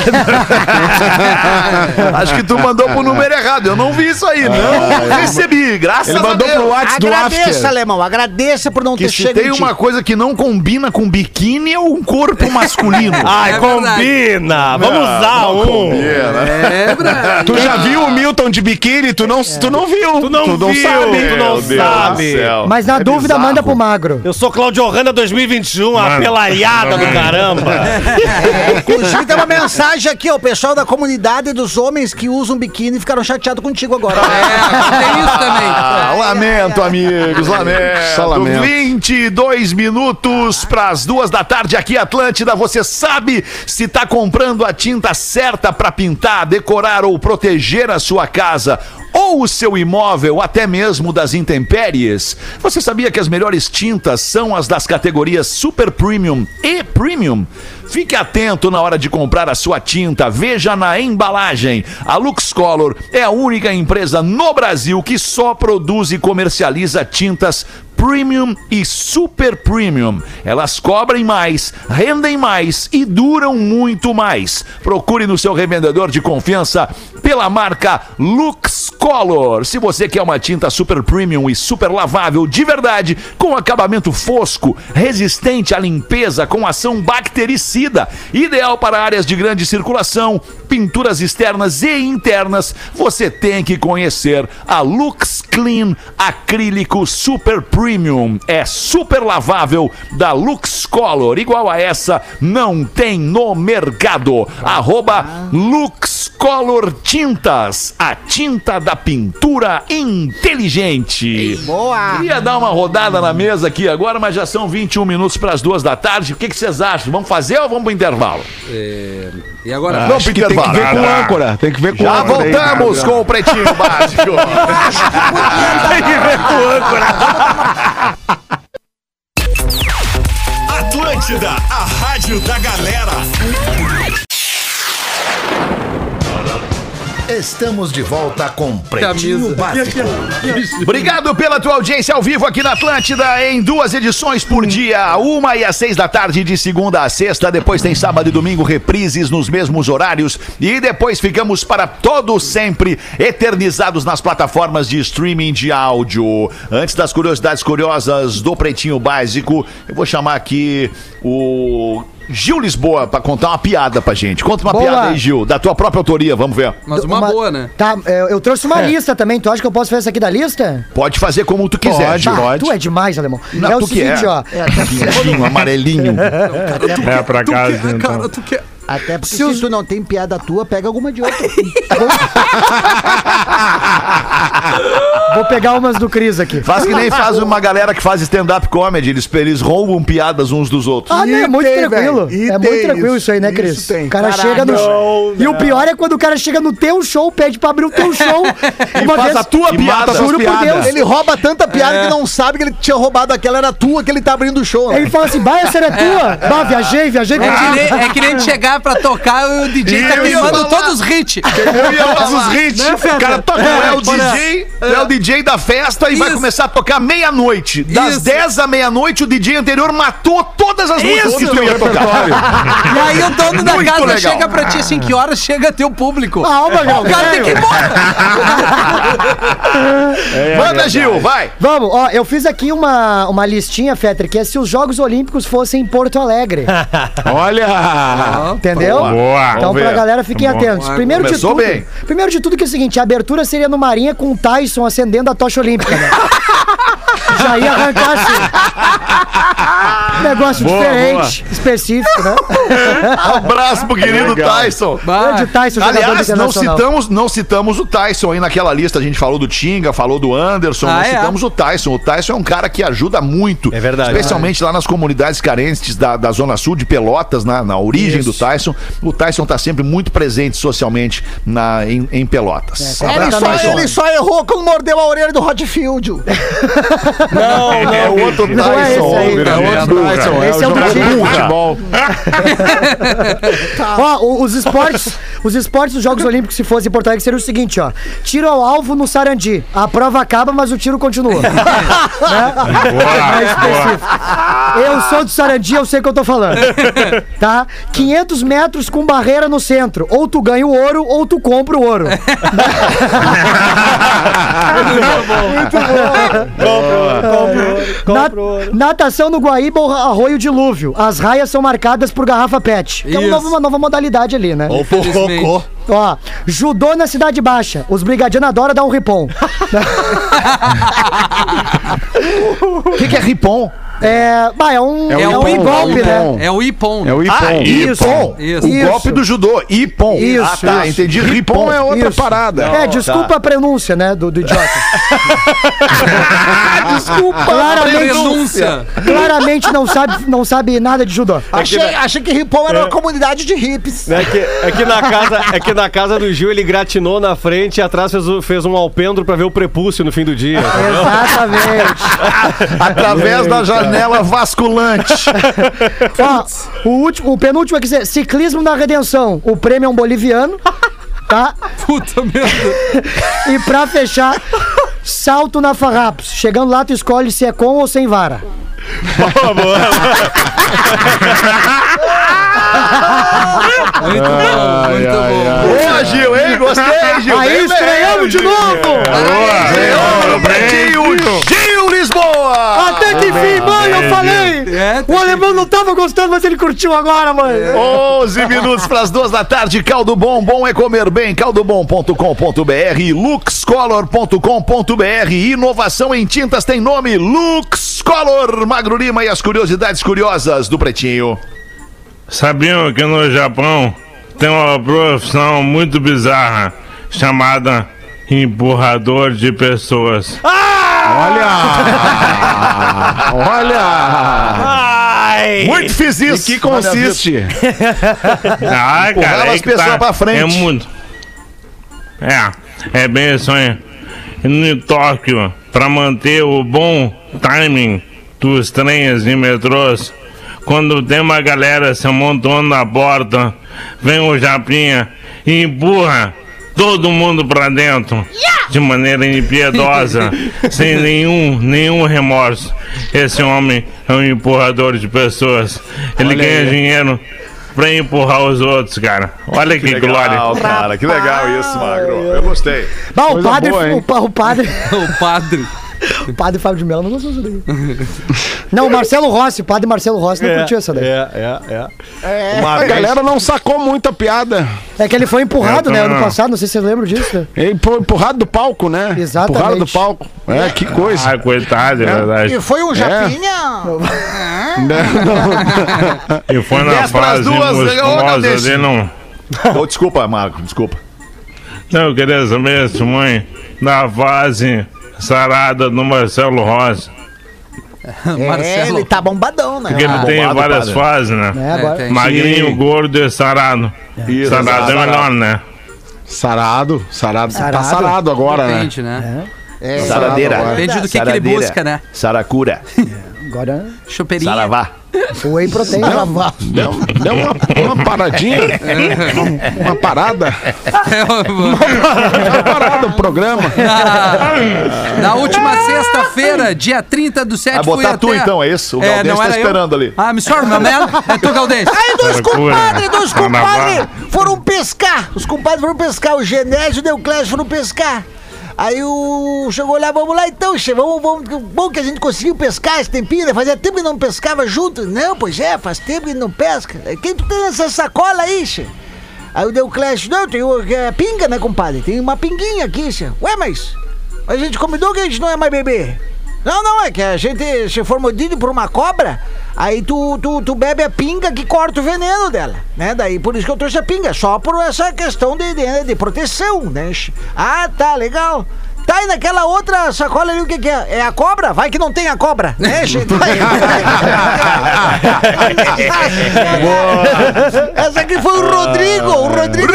Acho que tu mandou pro número errado. Eu não vi isso aí, não recebi. Graças Ele a mandou Deus. pro WhatsApp do Agradeça, After. alemão. Agradeça por não Que ter se chegado. tem uma coisa que não combina com biquíni é um corpo masculino. Ai, É verdade. combina! Vamos usar não um. combina. É. Tu já viu o Milton de biquíni? Tu não, tu não viu. Tu não viu, sabe. tu não Meu Deus sabe. Mas na É dúvida, bizarro. manda pro magro. Eu sou Claudio Hanna 2021, a Mano. pelalhada do caramba. Inclusive, tem uma mensagem aqui, ó. O pessoal da comunidade dos homens que usam biquíni ficaram chateados contigo agora. É, tem isso também. Ah, lamento, amigos, lamento. Só lamento. 22 minutos para as duas da tarde aqui, Atlântida. Você sabe se tá comprando a tinta certa para pintar, decorar ou proteger a sua casa ou o seu imóvel, até mesmo das intempéries? Você sabia que as melhores tintas são as das categorias Super Premium e Premium? Fique atento na hora de comprar a sua tinta. Veja na embalagem. A Lux Color é a única empresa no Brasil que só produz e comercializa tintas Premium e Super Premium. Elas cobrem mais, rendem mais e duram muito mais. Procure no seu revendedor de confiança pela marca Lux Color. Se você quer uma tinta Super Premium e super lavável de verdade, com acabamento fosco, resistente à limpeza, com ação bactericida, ideal para áreas de grande circulação, pinturas externas e internas, você tem que conhecer a Lux Clean Acrílico Super Premium. É super lavável da Lux Color, igual a essa, não tem no mercado. Arroba Lux Color Tintas, a tinta da pintura inteligente. Boa. Queria dar uma rodada na mesa aqui agora, mas já são 21 minutos para as duas da tarde. O que, que vocês acham? Vamos fazer ou vamos para intervalo? E agora? Vamos Acho pro que tem que ver com âncora. Tem que ver com Já âncora. voltamos com o Pretinho Básico. Atlântida, a rádio da galera. Estamos de volta com Pretinho Básico. Obrigado pela tua audiência ao vivo aqui na Atlântida, em duas edições por dia, uma e às seis da tarde, de segunda a sexta. Depois tem sábado e domingo, reprises nos mesmos horários. E depois ficamos para todo sempre eternizados nas plataformas de streaming de áudio. Antes das curiosidades curiosas do Pretinho Básico, eu vou chamar aqui o. Gil Lisboa, pra contar uma piada pra gente. Conta uma Boa. piada aí, Gil, da tua própria autoria, vamos ver. Mas uma, boa, né? Tá, eu, eu trouxe uma lista também. Tu acha que eu posso fazer essa aqui da lista? Pode fazer como tu quiser, Pode, Gil. Tu é demais, alemão. Não, é o tu que seguinte, é. ó. Pintinho, amarelinho. É pra casa, então. Cara, tu quer... Até porque Se se, os- tu não tem piada tua, pega alguma de outra. Vou pegar umas do Cris aqui. Faz que nem faz uma galera que faz stand-up comedy, eles, eles roubam piadas uns dos outros. Ah, não, é E muito tem, tranquilo. e É muito tranquilo isso, isso aí, né, isso Cris? tem. O cara Caraca, chega no não, show. E o pior é quando o cara chega no teu show, pede pra abrir o teu show. uma faz vez. a tua E piada. Juro por. Deus. Ele rouba tanta piada que não sabe que ele tinha roubado aquela, era tua, que ele tá abrindo o show. Né? ele fala assim: vai, essa era tua. Bah, viajei, viajei É que, nem, é que nem chegar pra tocar e o DJ tá Eu ia queimando todos os hits. Todos os hits. Né, o cara toca. É o. DJ, é o DJ da festa e vai Isso. começar a tocar meia-noite. Das Isso. 10 à meia-noite, o DJ anterior matou todas as músicas que tu ia tocar. E aí o dono da Muito casa legal. chega pra ti assim, que horas chega teu público? Calma, meu. o cara tem que ir embora. Manda, Gil, vai. Vamos, ó, eu fiz aqui uma, uma listinha, Fetter, que é se os Jogos Olímpicos fossem em Porto Alegre. Olha! Entendeu? Boa. Então, pra galera, fiquem atentos. Primeiro de Começou tudo. bem. Primeiro de tudo que é o seguinte: a abertura seria no Marinha com o Tyson acendendo a tocha olímpica, né? Já ia arrancar assim. Negócio Boa, diferente, específico, né? Abraço pro querido Legal. Tyson. Grande Tyson, jogador Aliás, não internacional. citamos, não citamos o Tyson aí naquela lista. A gente falou do Tinga, falou do Anderson, Ah, não é? citamos o Tyson. O Tyson é um cara que ajuda muito. É verdade. Especialmente lá nas comunidades carentes da, da Zona Sul de Pelotas, na, na origem do Tyson. O Tyson tá sempre muito presente socialmente na, em, em Pelotas. É, Ele só, Tyson. ele só errou quando mordeu a orelha do Rodfield. Não, é o outro Não é esse aí, Tyson. não. É outro Tyson. Esse é o do jogador Tinga. de Futebol. Ó, o- os esportes, os esportes dos Jogos Olímpicos, se fosse em Porto Alegre, seria o seguinte, ó. Tiro ao alvo no Sarandi. A prova acaba, mas o tiro continua. né? Mais específico. Eu sou do Sarandi, eu sei o que eu tô falando. Tá? 500 metros com barreira no centro. Ou tu ganha o ouro, ou tu compra o ouro. Na- natação no Guaíba ou Arroio Dilúvio. As raias são marcadas por garrafa PET. Que é uma nova, uma nova modalidade ali, né? Ou por Cocô. Ó, judô na Cidade Baixa. Os brigadianos adoram dar um ripom. O que, que é ripom? É, bah, é um, É é o um golpe, é o né? É o Ipom. É o Ipom. Ah, Isso. Ipom. Isso. O golpe do judô. Ipom. Isso, ah, tá. isso. Entendi. Ripon Ripom é outra Isso. parada. É, desculpa a pronúncia, né, do, do idiota. Desculpa. Claramente, Renúncia. claramente não sabe, não sabe nada de judô. Achei, achei que Ripon era uma comunidade de hips. É que, é, que na casa, é que na casa do Gil ele gratinou na frente e atrás fez, fez um alpendre pra ver o prepúcio no fim do dia. Exatamente. Através da janela vasculante. Ó, o, último, o penúltimo aqui, é ciclismo na redenção. O prêmio é um boliviano, tá? Puta merda. E pra fechar, salto na farrapos. Chegando lá, tu escolhe se é com ou sem vara. Muito bom, muito bom. Boa, Gil, hein? Gostei, Gil. Aí Bem, estreamos bem, de Gil. novo! Estreamos no Pretinho, Gil. Até que fim, mãe, eu falei! É, O alemão não tava gostando, mas ele curtiu agora, mãe. 11 minutos para as duas da tarde. Caldo Bom, bom é comer bem. Caldobom.com.br, luxcolor.com.br. Inovação em tintas tem nome Lux Color. Magro Lima e as curiosidades curiosas do Pretinho. Sabiam que no Japão tem uma profissão muito bizarra chamada empurrador de pessoas. Olha! Olha! Muito fiz isso. que consiste? Ah, Empurrava cara, é as que pessoas tá, pra frente. É muito. É, é bem isso aí. No Tóquio, pra manter o bom timing dos trens e metrôs, quando tem uma galera se amontoando na porta, vem o Japinha e empurra todo mundo pra dentro de maneira impiedosa, sem nenhum, nenhum remorso. Esse homem é um empurrador de pessoas. Ele ganha dinheiro pra empurrar os outros, cara. Olha que, glória. Legal, cara, que legal isso, Magro. Eu gostei. Bah, o padre, boa, o, o padre, O padre. O padre Fábio de Mello não gostou disso daí. Não, o Marcelo Rossi, o padre Marcelo Rossi não curtiu essa daí. É, é, é. Uma A vez- galera não sacou muita piada. É que ele foi empurrado, Eu né, ano não. passado, não sei se vocês lembram disso. Ele foi empurrado do palco, né? Exatamente. Empurrado do palco. É, que coisa. Ah, coitado, é verdade. foi um japinha? E foi na Dez pras fase duas, musculosa dele, não. Oh, desculpa, Magro, desculpa. Não, eu queria saber, mãe, da fase sarada do Marcelo Rossi. É, Marcelo. ele tá bombadão, né? Porque ele tem bombado, várias padre. fases, né? É, agora. tem. Magrinho, gordo e sarado. Isso, sarado é sarado. melhor, né? Sarado, sarado. Tá Sarado. sarado agora, né? Depende, né? É, Saradeira. Depende do que, que ele busca, né? Saracura. Agora, Chopeirinha. Saravá. O whey protein. Deu, deu uma, uma paradinha. Uma, uma parada. Uma parada o programa. Na, na última sexta-feira, dia 30 do 7, Vai botar tu até- então, é isso? O É, Galdês não tá era eu? esperando ali. Ah, me sorry, meu man. É tu, Galdês. Aí dois compadres, dois compadres foram pescar. Os compadres foram pescar. O Genésio e o Deuclésio foram pescar. Aí o. Chegou lá, vamos lá então, che, vamos, vamos. Bom que a gente conseguiu pescar esse tempinho, né? Fazia tempo que não pescava junto. Não, pois é, faz tempo que não pesca. Quem tu tem nessa sacola aí, che? Aí o Deuclésio, não, tem é, pinga, né, compadre? Tem uma pinguinha aqui, che. Ué, mas. A gente combinou que a gente não é mais bebê. Não, não, é que a gente se for mordido por uma cobra, aí tu, tu, tu bebe a pinga que corta o veneno dela, né? Daí por isso que eu trouxe a pinga, só por essa questão de, de, de proteção, né? Ah, tá, legal. Tá, e naquela outra sacola ali, o que que é? É a cobra? Vai que não tem a cobra, né? Essa aqui foi o Rodrigo, o Rodrigo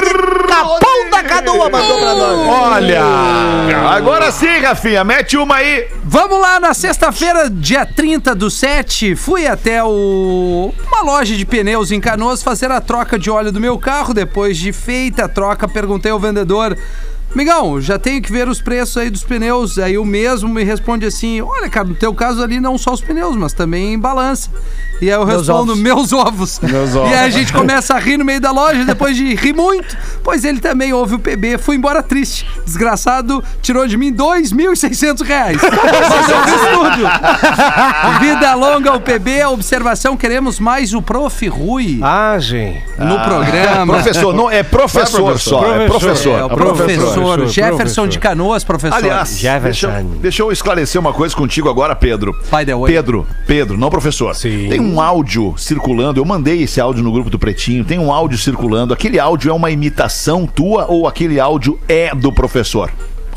Capão da Canoa mandou pra nós. Olha! Agora sim, Rafinha, mete uma aí. Vamos lá, na sexta-feira, dia 30 do 7, fui até o... uma loja de pneus em Canoas fazer a troca de óleo do meu carro. Depois de feita a troca, perguntei ao vendedor. Migão, já tenho que ver os preços aí dos pneus. Aí o mesmo me responde assim: Olha, cara, no teu caso ali não só os pneus, mas também balança. E aí eu Meus respondo: ovos. Meus ovos. Meus ovos. E aí a gente começa a rir no meio da loja, depois de rir muito, pois ele também ouve o PB. Fui embora triste. Desgraçado, tirou de mim 2.600 reais. Mas eu tudo. Vida longa ao PB, observação, queremos mais o Prof. Rui Ah, gente. no programa. Professor, não é professor só, é professor. É, o professor, professor, Jefferson professor. de Canoas, professor. Aliás, deixa, eu- deixa eu esclarecer uma coisa contigo agora, Pedro. The way. Pedro, Pedro, não professor. Sim. Tem um áudio circulando, eu mandei esse áudio no grupo do Pretinho, tem um áudio circulando. Aquele áudio é uma imitação tua ou aquele áudio é do professor?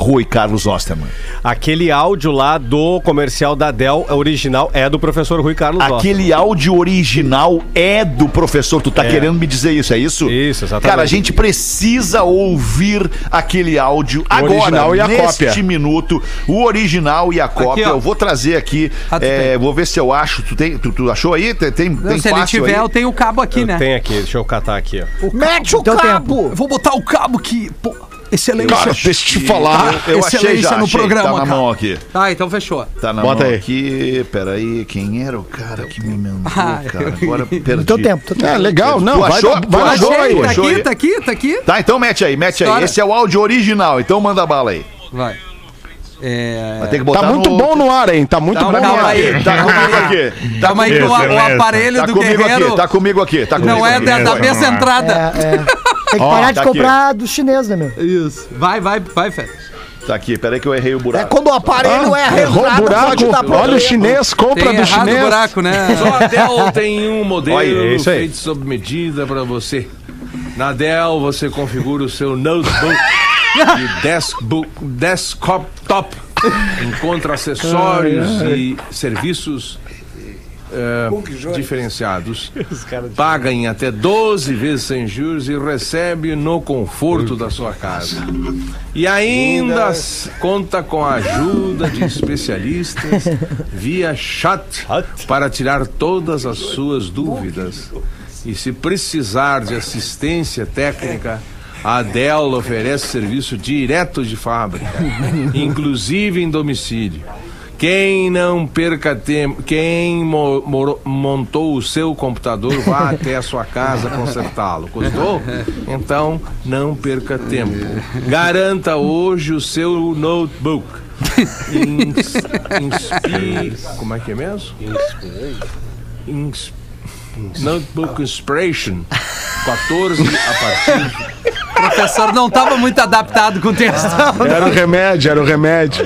Rui Carlos Osterman. Aquele áudio lá do comercial da Dell original é do professor Rui Carlos Aquele áudio original é do professor. Tu tá querendo me dizer isso, é isso? Isso, exatamente. Cara, a gente precisa ouvir aquele áudio agora, original e a neste cópia. minuto. O original e a cópia. ó. eu vou trazer aqui. Ah, é, tem. vou ver se eu acho. Tu, tem, tu, tu achou aí? Tem, tem, Não, tem se ele tiver, aí? eu tenho o cabo aqui, Eu né? tenho aqui, deixa eu catar aqui, ó. Mete o cabo. Eu vou botar o cabo aqui. Pô, excelência. Cara, deixa eu te falar. Eu achei Excelência já, no achei, programa, Tá na cara. mão aqui. Ah, então fechou. Tá na Bota mão aí. aqui. Peraí, quem era o cara que me mandou, Ah, cara? Agora perdi. No teu tempo, teu tempo. É, legal. Não, Tu vai, achou? vai dar achou? aí. Tá achou aqui, aí? tá aqui, tá aqui. Tá, então mete aí, mete aí. História. Esse é o áudio original, então manda bala aí. Vai. É... Vai ter que botar Tá muito no... bom no ar, hein? Tá muito Tá, bom no ar. aí. Tá comigo aqui. Tá Calma aí que o, aparelho Tá do comigo guerreiro aqui, tá comigo aqui, tá comigo não é da, da Vai. entrada. É, é. Tem que Ó, parar tá de aqui. comprar do chinês, né, meu? Isso. Vai, vai, vai, Fé. Tá aqui, peraí que eu errei o É buraco. quando o aparelho é errou o buraco. pode dar Olha o chinês, compra Tem do errado o chinês. buraco, né? Só a Dell tem um modelo Olha, é isso aí. feito sob medida para você. Na Dell você configura o seu notebook e desktop, desktop top. Encontra acessórios e serviços eh, diferenciados. Paga em até 12 vezes sem juros e recebe no conforto da sua casa. E ainda conta com a ajuda de especialistas via chat para tirar todas as suas dúvidas. E se precisar de assistência técnica, A Dell oferece serviço direto de fábrica, inclusive em domicílio. Quem não perca tempo, quem mo- moro- montou o seu computador, vá até a sua casa consertá-lo. Gostou? Então, não perca tempo. Garanta hoje o seu notebook. Ins, inspi, como é que é mesmo? Ins, notebook Inspiration 14 a partir O professor não estava muito adaptado com o texto. Era o remédio, era o remédio.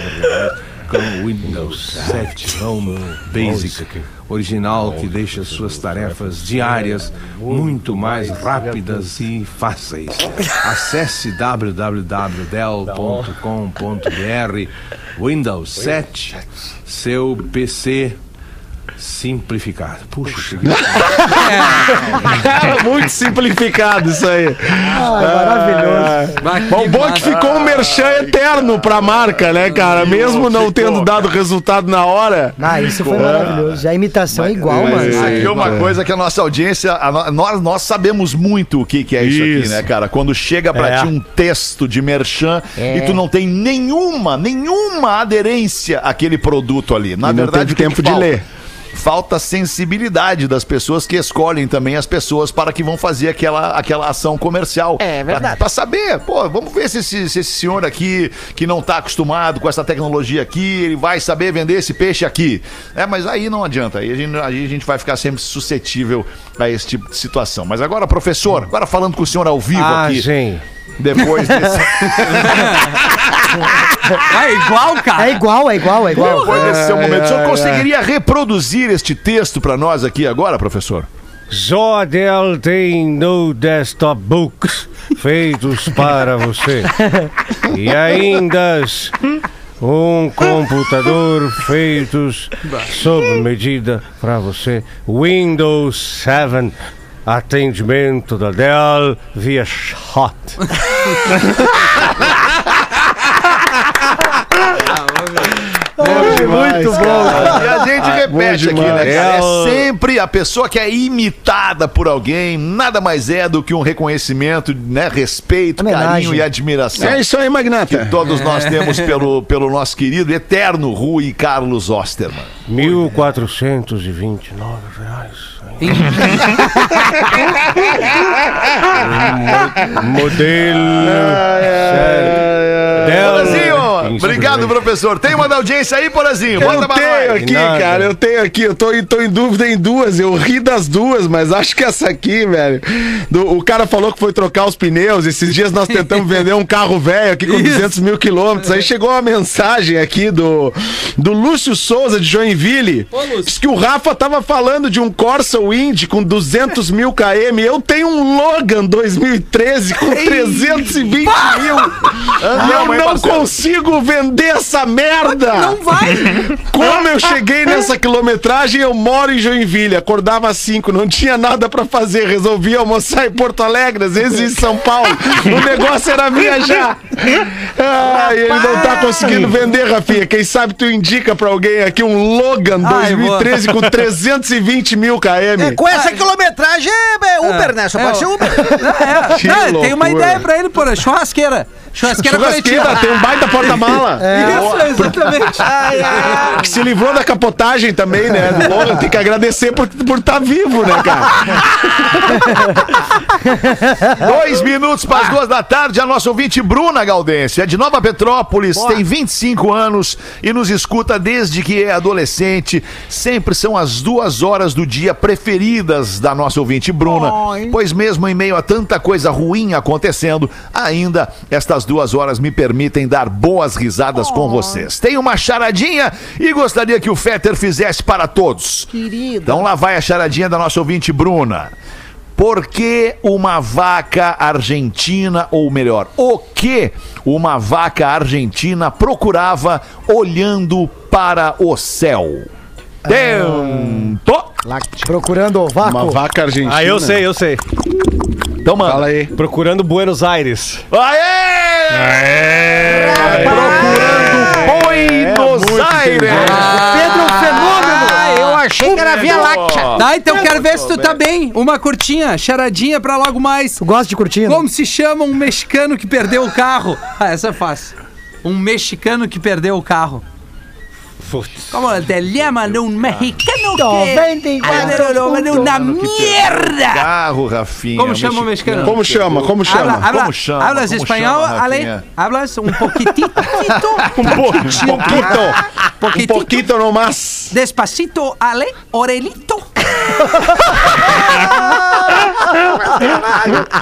Windows 7 Home Basic original que deixa suas tarefas diárias muito mais rápidas e fáceis. Acesse www.dell.com.br Windows 7, seu PC simplificado. Puxa, Muito simplificado isso aí. maravilhoso. Vai, Bom, o bom é que ficou um merchan eterno pra marca, né, cara? Mesmo não tendo dado resultado na hora. Ah, isso foi maravilhoso. A imitação é igual, Mas mano. isso aqui é uma coisa que a nossa audiência, a no- nós, nós sabemos muito o que, que é isso, aqui, Isso. né, cara? Quando chega pra É. ti um texto de merchan e tu não tem nenhuma, nenhuma aderência àquele produto ali. Na E não verdade, teve o que tempo que de falta? ler. Falta sensibilidade das pessoas que escolhem também as pessoas para que vão fazer aquela, aquela ação comercial. É verdade. Pra, saber, pô, vamos ver se esse, se esse senhor aqui, que não tá acostumado com essa tecnologia aqui, ele vai saber vender esse peixe aqui. É, mas aí não adianta. Aí a gente, aí a gente vai ficar sempre suscetível a esse tipo de situação. Mas agora, professor, agora falando com o senhor ao vivo Ah, aqui, gente. Depois desse, É igual, cara. É igual, é igual, é igual. depois desse seu momento, o senhor conseguiria reproduzir este texto para nós aqui agora, professor? Dell tem no desktop books feitos para você. E ainda um computador feitos sob medida para você. Windows 7. Atendimento da Dell via chat. Muito bom. A gente repete aqui, né, cara? É É sempre a pessoa que é imitada por alguém, nada mais é do que um reconhecimento, né? Respeito, Homenagem. carinho e admiração. É isso aí, Magnata. Todos nós temos pelo, pelo nosso querido eterno Rui Carlos Osterman. 1.429 reais. Um mo- modelo. Dell Porazinho, obrigado, professor. Tem uma da audiência aí, Porazinho? Bota Eu tenho aqui, Nada. cara, eu tenho aqui, eu tô, tô em dúvida em duas, eu ri das duas, mas acho que essa aqui, velho, do- o cara falou que foi trocar os pneus, esses dias nós tentamos vender um carro velho aqui com Isso. 200 mil quilômetros, aí chegou uma mensagem aqui do, do Lúcio Souza de Joinville, Ô, Lúcio. diz que o Rafa tava falando de um Corsa Wind com 200 mil km, eu tenho um Logan 2013 com 320 mil, e eu não parceiro. consigo vender essa merda! Não vai. Como eu cheguei nessa quilometragem, eu moro em Joinville, acordava às 5, não tinha nada pra fazer, resolvi almoçar em Porto Alegre, às vezes em São Paulo. O negócio era viajar. Ah, ele não tá conseguindo vender, Rafinha. Quem sabe tu indica pra alguém aqui um Logan Ai, 2013 com 320 mil km. É, com essa quilometragem é, é Uber, né? Só É, pode ó. ser Uber. É, Que não, tem uma ideia pra ele, porra. Churrasqueira. Churrasqueira, Churrasqueira, coletiva. tem um baita porta-mala. Isso, exatamente. Que se livrou da capotagem também, né? Tem que agradecer por estar por tá vivo, né, cara? Dois minutos para as duas da tarde, a nossa ouvinte Bruna Galdense, é de Nova Petrópolis, tem 25 anos e nos escuta desde que é adolescente. Sempre são as duas horas do dia preferidas da nossa ouvinte Bruna, pois mesmo em meio a tanta coisa ruim acontecendo, ainda estas duas horas me permitem dar boas risadas com vocês. Tem uma charadinha e gostaria que o Fetter fizesse para todos. Então lá vai a charadinha da nossa ouvinte Bruna. Por que uma vaca argentina, ou melhor, o que uma vaca argentina procurava olhando para o céu? Tempo! Procurando o vácuo. Uma vaca argentina. Ah, eu sei, eu sei. Então, mano. Fala aí. Procurando Buenos Aires. Aê! Aê! Procurando Buenos Aires! Pedro Fenômeno. Ah, eu achei que era Via Láctea. Tá, então quero ver se tu tá bem. Uma curtinha, charadinha pra logo mais. Tu gosta de curtindo? Como se chama um mexicano que perdeu o carro? Ah, essa é fácil. Um mexicano que perdeu o carro. Como te llaman um mexicano que... 94 Una mierda! Carro, Rafinha. Como chama o mexicano? Como chama? Como chama? habla, Como chama? hablas Como espanhol, chama, Ale? Hablas un poquitito, Um. Um poquitito, pouquito nomás. despacito, Ale, orelito.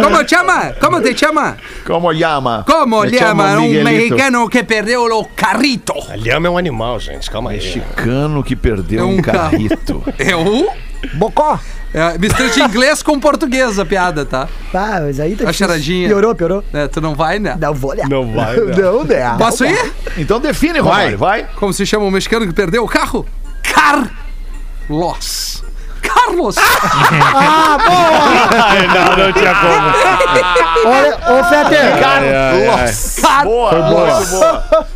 ¿Cómo chama? ¿Cómo te chama? Como llama? ¿Cómo Me llama chamo un Miguelito. mexicano que perdeu o carrito? Lhama é um animal, gente. Calma aí. Mexicano que perdeu É um, um carrito. Eu? Bocó. É, mistura de inglês com português a piada, tá? Ah, mas aí tá A difícil. charadinha. Piorou, piorou. É, tu não vai, né? Não vou olhar. Não vai, né? Não, né? Posso ir? Então define, Romário, vai. Como se chama o mexicano que perdeu o carro? Carlos. Carlos! não, não tinha como. Olha, ô Fetter, Car... Boa, boa. boa.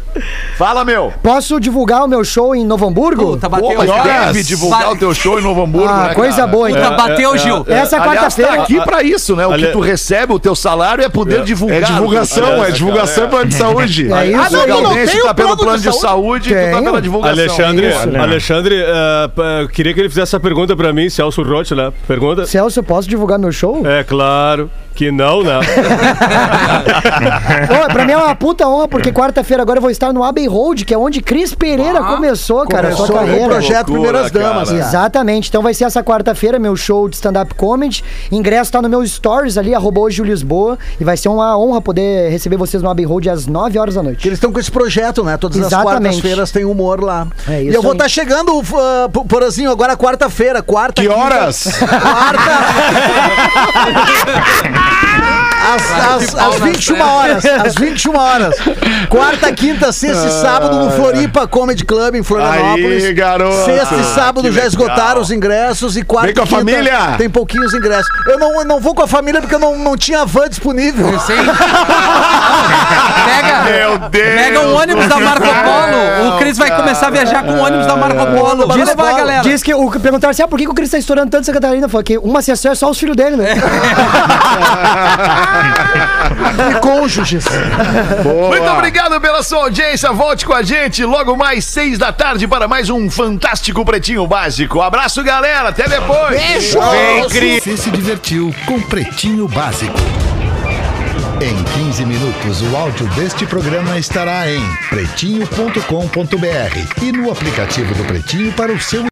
Fala, meu. posso divulgar o meu show em Novo Hamburgo? Puta, Pô, bateu. mas Horas. deve divulgar Vai. o teu show em Novo Hamburgo, Ah, né, coisa cara? boa, então. Puta, bateu, Gil. Essa Aliás, quarta-feira. tá aqui pra isso, né? O que tu recebe, o teu salário é poder divulgar. É divulgação, é divulgação plano de saúde. É isso Ah, não, não, não, tem tá o pelo plano de de saúde e tu tá pela divulgação. Alexandre, Isso. Alexandre, eh, p- eu queria que ele fizesse essa pergunta pra mim, Celso Rotti, né? Pergunta? Celso, posso divulgar meu show? É claro que não, né? Ô, pra mim é uma puta honra, porque quarta-feira agora eu vou estar no Abbey Road, que é onde Cris Pereira começou, cara, a Começou sua o carreira. projeto Loucura, Primeiras Damas. cara. Exatamente. Então vai ser essa quarta-feira, meu show de stand-up comedy. Ingresso tá no meu stories ali, arroba hoje o Lisboa. E vai ser uma honra poder receber vocês no Abbey Road às 9 horas da noite. eles estão com esse projeto, né? Todas as Exatamente. quartas-feiras tem humor lá. É e isso eu vou estar chegando, uh, Porazinho, agora quarta-feira. Quarta, Que quinta- horas? Quarta. Às, às, às 21 horas. Às 21 horas. Quarta, quinta, sexta e sábado no Floripa Comedy Club em Florianópolis. Aí, garoto. Sexta e sábado já esgotaram os ingressos e quarta Vem com a e família. tem pouquinhos ingressos. Eu não, eu não vou com a família porque eu não, não tinha van disponível. Sim. Pega, Meu Deus pega um ônibus da Marco Polo. O Cris vai começar a viajar com o ônibus da Marco Polo. Vamos levar, galera. Diz que o perguntaram assim: ah, por que, que o Cris tá estourando tanto Santa Catarina? Falou que uma sessão é só os filhos dele, né? E cônjuges. Muito obrigado pela sua audiência. Volte com a gente logo mais seis da tarde para mais um fantástico Pretinho Básico. Abraço, galera. Até depois. Beijo. Cris. Você se divertiu com Pretinho Básico. Em 15 minutos, o áudio deste programa estará em pretinho.com.br e no aplicativo do Pretinho para o seu